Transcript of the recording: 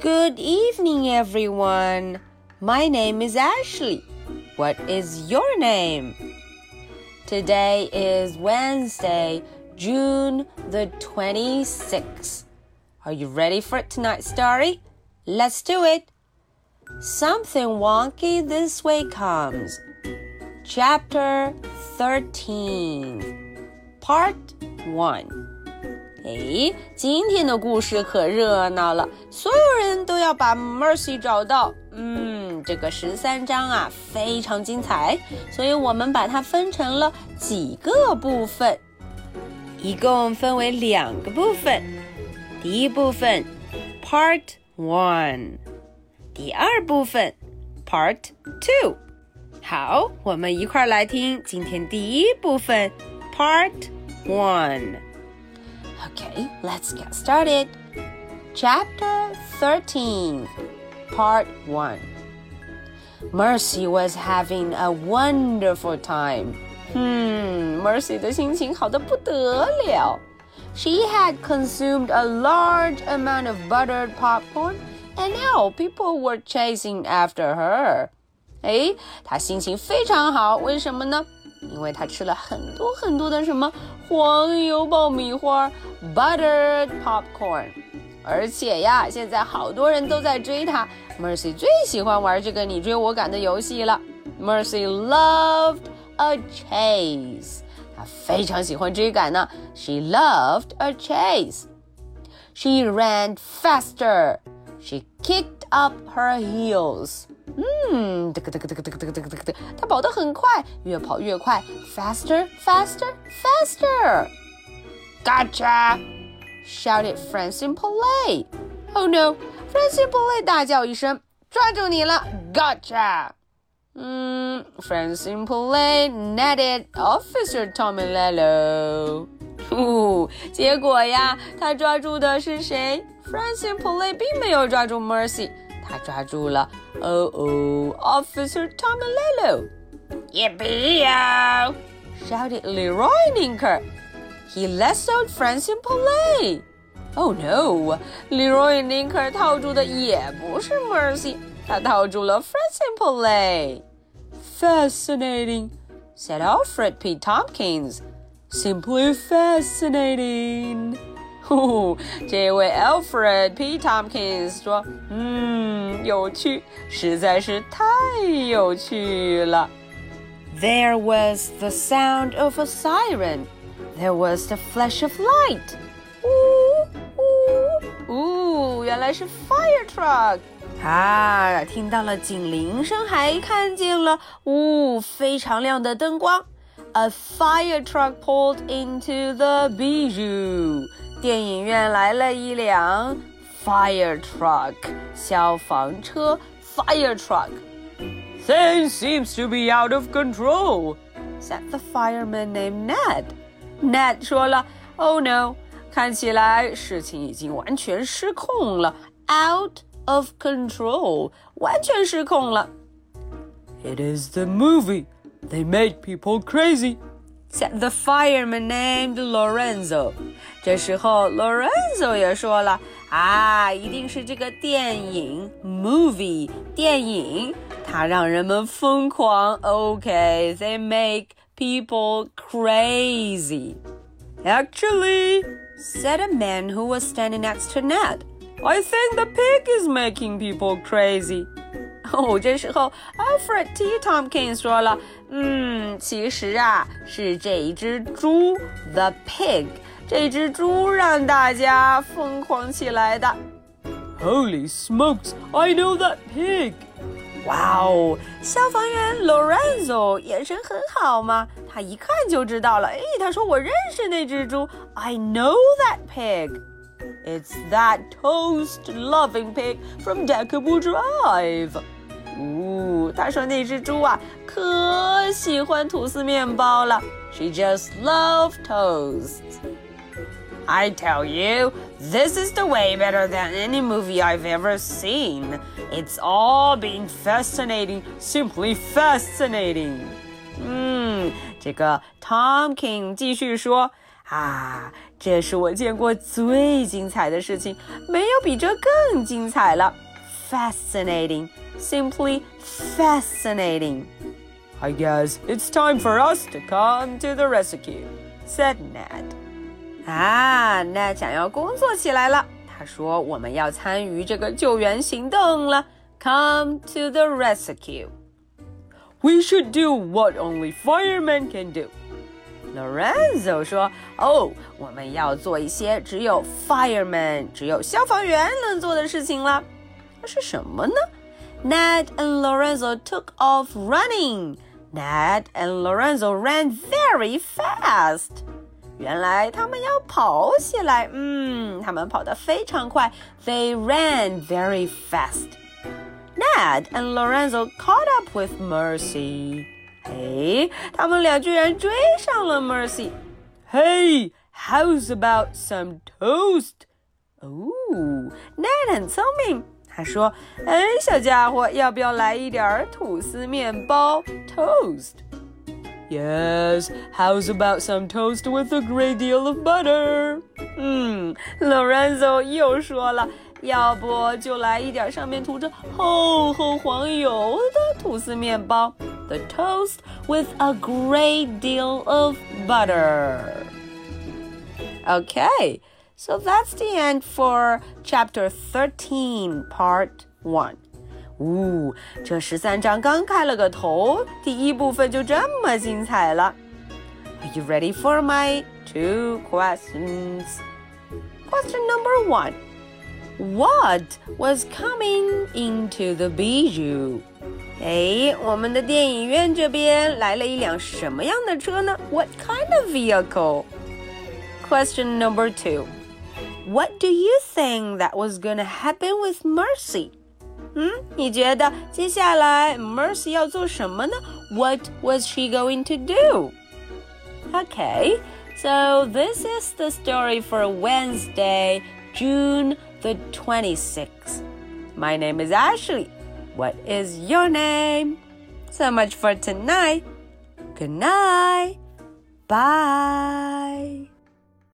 Good evening, everyone. My name is Ashley. What is your name? Today is Wednesday, June the 26th. Are you ready for tonight's story? Let's do it. Something wonky this way comes. Chapter 13, Part 1. 哎，今天的故事可热闹了，所有人都要把 Mercy 找到。嗯，这个十三章啊非常精彩，所以我们把它分成了几个部分，一共分为两个部分。第一部分，Part One，第二部分，Part Two。好，我们一块儿来听今天第一部分，Part One。Okay, let's get started. Chapter 13, Part 1. Mercy was having a wonderful time. Hmm, Mercy 的心情好得不得了. She had consumed a large amount of buttered popcorn, and now people were chasing after her. 哎，她心情非常好，为什么呢？ 因为她吃了很多很多的什么黄油爆米花 （buttered popcorn），而且呀，现在好多人都在追她。Mercy 最喜欢玩这个你追我赶的游戏了。Mercy loved a chase，她非常喜欢追赶呢。She loved a chase. She ran faster. She kicked up her heels. 嗯，这个这个这个这个这个这个这个，它跑得很快，越跑越快，faster faster faster! faster。Gotcha! shouted Francine Poulet. Oh no! Francine Poulet 大叫一声，抓住你了，Gotcha! Hmm, 嗯，Francine Poulet netted Officer Tomilello. 哦，结果呀，他抓住的是谁？Francine Poulet 并没有抓住 Mercy。他抓住了。哦哦，Officer Shouted Leroy Ninker. He lassoed Francine Poulet. Oh no! Leroy Ninker 套住的也不是 Mercy，他套住了 Francine Poulet. Fascinating, said Alfred P. Tompkins. Simply fascinating. 呼，这位 Alfred P. Tompkins 说：“嗯，有趣，实在是太有趣了。” There was the sound of a siren. There was the flash of light. 呜呜呜！原来是 fire truck 啊！听到了警铃声，还看见了呜非常亮的灯光。A fire truck pulled into the bijou. 电影院来了一辆 fire truck 消防车 fire truck. Things seems to be out of control, said the fireman named Ned. Ned 说了，Oh no，看起来事情已经完全失控了，out of control，完全失控了。It is the movie. They make people crazy said the fireman named Lorenzo。这时候，Lorenzo 也说了：“啊，一定是这个电影 movie 电影，它让人们疯狂。OK, they make people crazy. Actually, said a man who was standing next to Ned, I think the pig is making people crazy. 哦，这时候 Alfred T. Tompkins 说了， 嗯，其实啊，是这一只猪，the pig，这只猪让大家疯狂起来的。Holy smokes! I know that pig. 哇哦，消防员 Lorenzo 眼神很好嘛，他一看就知道了。哎，他说我认识那只猪，I know that pig. It's that toast-loving pig from Deckawoo Drive. 呜，他说那只猪啊，可喜欢吐司面包了。She just loved toast. I tell you, this is the way better than any movie I've ever seen. It's all been fascinating, simply fascinating. 嗯，这个 Tom King 继续说 啊，这是我见过最精彩的事情，没有比这更精彩了。Fascinating, simply fascinating. I guess it's time for us to come to the rescue, said Ned. 啊，Ned 想要工作起来了。他说：“我们要参与这个救援行动了。Come to the rescue. We should do what only firemen can do. Lorenzo 说：“哦，我们要做一些只有 firemen，只有消防员能做的事情了。那是什么呢 ？”Ned and Lorenzo took off running. Ned and Lorenzo ran very fast. 原来他们要跑起来，嗯，他们跑得非常快。They ran very fast. Ned and Lorenzo caught up with Mercy. 哎，他们俩居然追上了 Mercy。Hey, how's about some toast? 哦，Ned 很聪明， 他说：“哎，小家伙，要不要来一点吐司面包 （toast）？” Yes, how's about some toast with a great deal of butter? 嗯，Lorenzo 又说了，要不就来一点上面涂着厚厚黄油的吐司面包。The toast with a great deal of butter. Okay, so that's the end for chapter 13, part 1. 呜，这十三章刚开了个头，第一部分就这么精彩了。Are you ready for my two questions? Question number one. What was coming into the bijou? 哎，我们的电影院这边来了一辆什么样的车呢？What kind of vehicle? Question number two. What do you think that was gonna happen with Mercy? 嗯，你觉得接下来 Mercy 要做什么呢？What was she going to do? Okay, so this is the story for Wednesday, June the 26th. My name is Ashley. What is your name? So much for tonight. Good night. Bye.